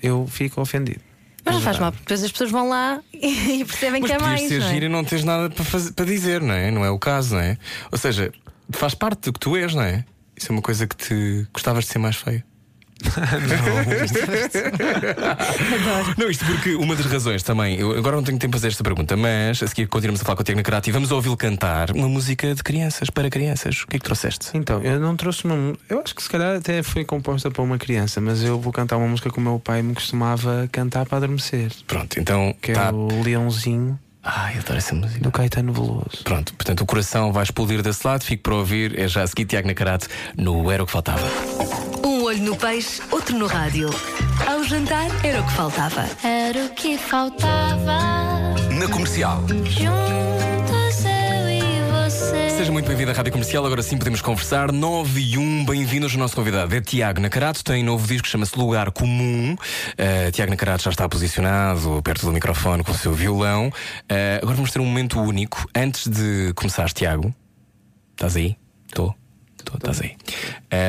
Eu fico ofendido. Mas não faz mal, porque depois as pessoas vão lá e percebem Mas que é mais. ser não é? e não tens nada para, fazer- para dizer, não é? Não é o caso, não é? Ou seja, faz parte do que tu és, não é? Isso é uma coisa que te gostavas de ser mais feio. Não, isto porque uma das razões também, eu agora não tenho tempo para fazer esta pergunta, mas a seguir continuamos a falar com o Tiago Nacarati e vamos ouvi-lo cantar uma música de crianças, para crianças. O que é que trouxeste? Então, eu não trouxe uma. Eu acho que se calhar até foi composta para uma criança, mas eu vou cantar uma música que o meu pai me costumava cantar para adormecer. Pronto, então. Que tá- é o Leãozinho. Ai, adoro essa música. Do Caetano Veloso. Pronto, portanto o coração vai explodir desse lado, fico para ouvir. É já a seguir Tiago Nacarato no Era o que Faltava. Um no peixe, outro no rádio. Ao jantar era o que faltava. Era o que faltava. Na comercial. Juntos eu e você. Seja muito bem-vindo à Rádio Comercial, agora sim podemos conversar. 9 e 1, bem-vindos. O nosso convidado é Tiago Nacarato, tem novo disco que chama-se Lugar Comum. Uh, Tiago Nacarato já está posicionado perto do microfone com o seu violão. Uh, agora vamos ter um momento único. Antes de começar, Tiago, estás aí? Estou. Estou, estás aí.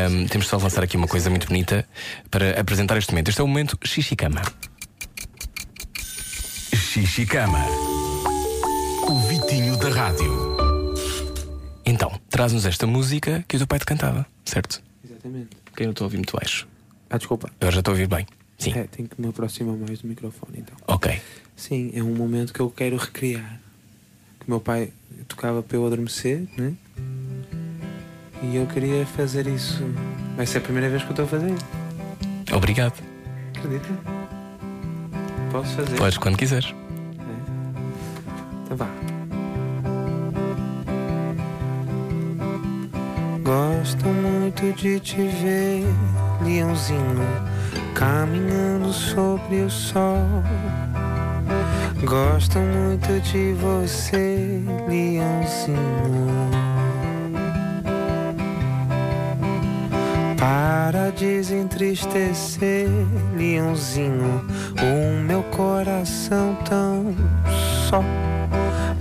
Um, temos só de lançar aqui uma coisa muito bonita para apresentar este momento. Este é o momento Xixicama. Xixicama. O Vitinho da Rádio. Então, traz-nos esta música que o teu pai te cantava, certo? Exatamente. Porque eu não estou a ouvir muito baixo. Ah, desculpa. Agora já estou a ouvir bem. Sim. É, tenho que me aproximar mais do microfone então. Ok. Sim, é um momento que eu quero recriar. Que o meu pai tocava para eu adormecer, né? E eu queria fazer isso. Vai ser a primeira vez que eu estou a fazer. Obrigado. Acredita? Posso fazer? Podes quando quiseres. Então vá. Gosto muito de te ver, leãozinho, caminhando sobre o sol. Gosto muito de você, leãozinho. Para desentristecer, leãozinho, o meu coração tão só.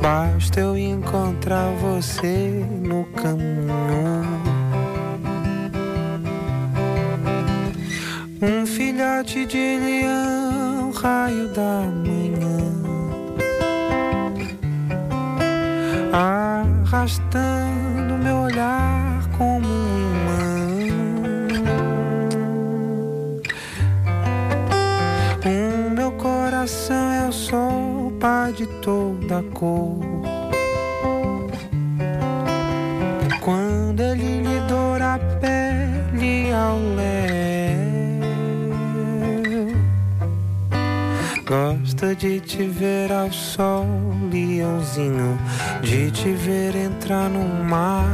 Basta eu encontrar você no caminho. Um filhote de leão, raio da manhã, arrastando meu olhar como sol, pai de toda cor. Quando ele lhe doura a pele ao léu, gosto de te ver ao sol, leãozinho, de te ver entrar no mar.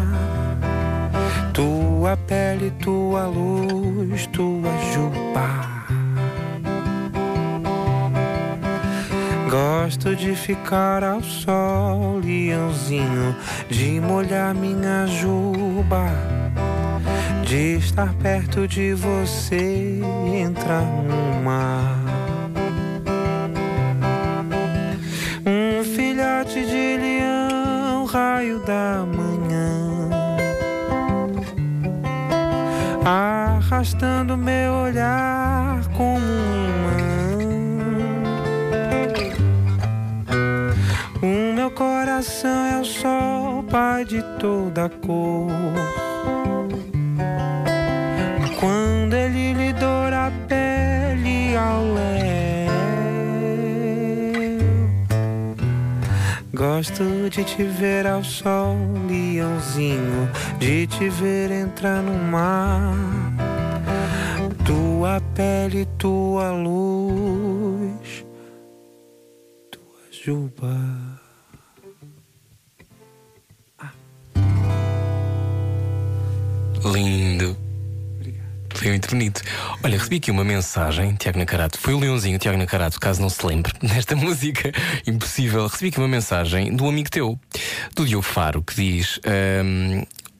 Tua pele, tua luz, tua juba. Gosto de ficar ao sol, leãozinho, de molhar minha juba, de estar perto de você e entrar no mar. Um filhote de leão, raio da manhã, arrastando meu olhar coração é o sol, pai de toda cor. Quando ele lhe doura a pele ao léu, gosto de te ver ao sol, leãozinho, de te ver entrar no mar. Tua pele, tua luz, tua juba. Lindo. Foi muito bonito. Olha, recebi aqui uma mensagem, Tiago Nacarato. Foi o Leãozinho, Tiago Nacarato, caso não se lembre, nesta música impossível. Recebi aqui uma mensagem do amigo teu, do Diogo Faro, que diz: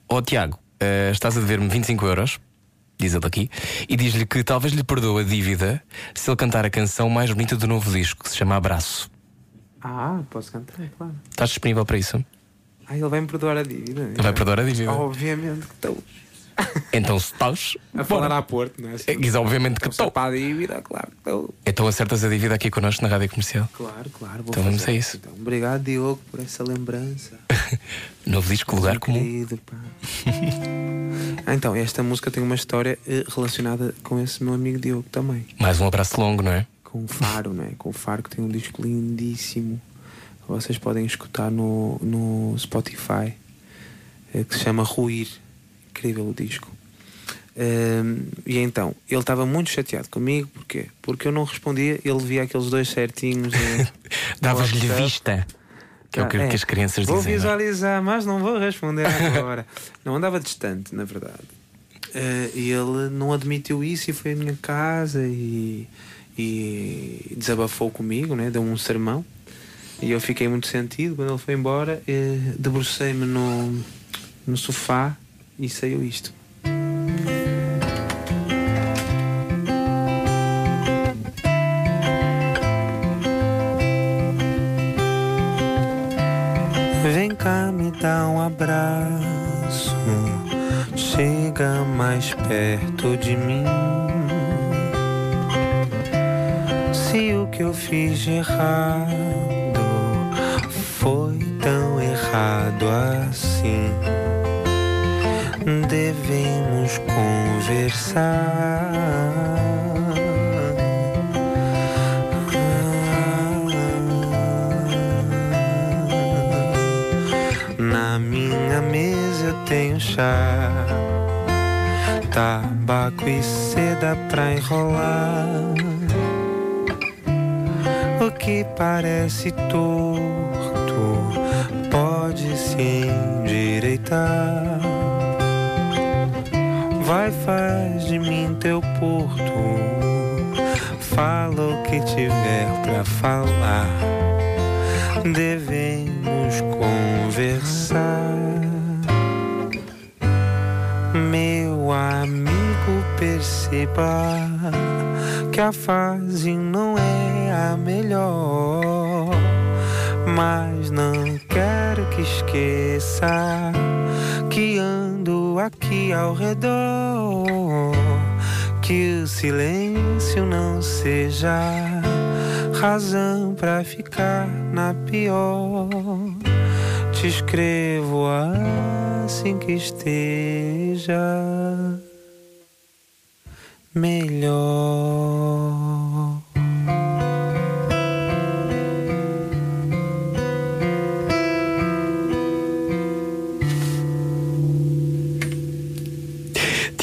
Ó Tiago, ah, estás a dever-me 25 euros, diz ele aqui, e diz-lhe que talvez lhe perdoe a dívida se ele cantar a canção mais bonita do novo disco, que se chama Abraço. Ah, posso cantar, claro. Estás disponível para isso? Ah, ele vai me perdoar a dívida. Ele vai perdoar a dívida. Obviamente que estou. Então se estás. A falar à Porto, não é? É, diz, obviamente que estou. Para a dívida, claro que estou. Então acertas a dívida aqui connosco na rádio comercial. Claro, claro. Vou Então vamos a isso. Então, obrigado, Diogo, por essa lembrança. Novo disco, lugar comum. Querido, pá. Ah, então, esta música tem uma história eh, relacionada com esse meu amigo Diogo também. Mais um abraço longo, não é? Com o Faro, não é? Com o Faro que tem um disco lindíssimo. Vocês podem escutar no, no Spotify, eh, que se chama Ruir. Incrível o disco. Ehm, e então, ele estava muito chateado comigo, porquê? Porque eu não respondia, ele via aqueles dois certinhos. eh, Davas-lhe vista. Que é o que, que as crianças vou dizem. não é? visualizar, mas não vou responder agora. não andava distante, na verdade. Eh, e ele não admitiu isso e foi à minha casa e, e desabafou comigo, né? deu um sermão. E eu fiquei muito sentido. Quando ele foi embora, eh, debrucei-me no, no sofá e saiu isto. Vem cá, me dá um abraço. Chega mais perto de mim. Se o que eu fiz de errado foi tão errado assim, devemos conversar. Na minha mesa eu tenho chá, tabaco e seda pra enrolar. O que parece torto pode se endireitar. Teu porto. Fala o que tiver pra falar. Devemos conversar. Meu amigo, perceba que a fase não é a melhor. Mas não quero que esqueça que ando aqui ao redor. Que o silêncio não seja razão pra ficar na pior. Te escrevo assim que esteja melhor.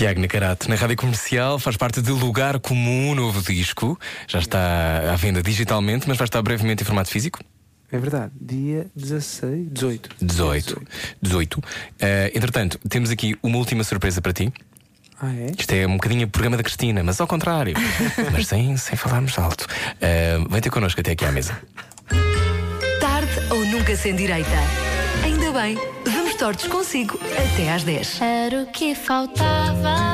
Tiago Nacarato, na rádio comercial, faz parte de Lugar Comum, um novo disco. Já está à venda digitalmente, mas vai estar brevemente em formato físico. É verdade, dia 16, 18. 18. 18. Eh, entretanto, temos aqui uma última surpresa para ti. Ah, é? Isto é um bocadinho o programa da Cristina, mas ao contrário. mas sem, sem falarmos alto. Eh, vem ter connosco até aqui à mesa. Tarde ou nunca sem direita. Ainda bem, tortos consigo até às 10. Era o que faltava.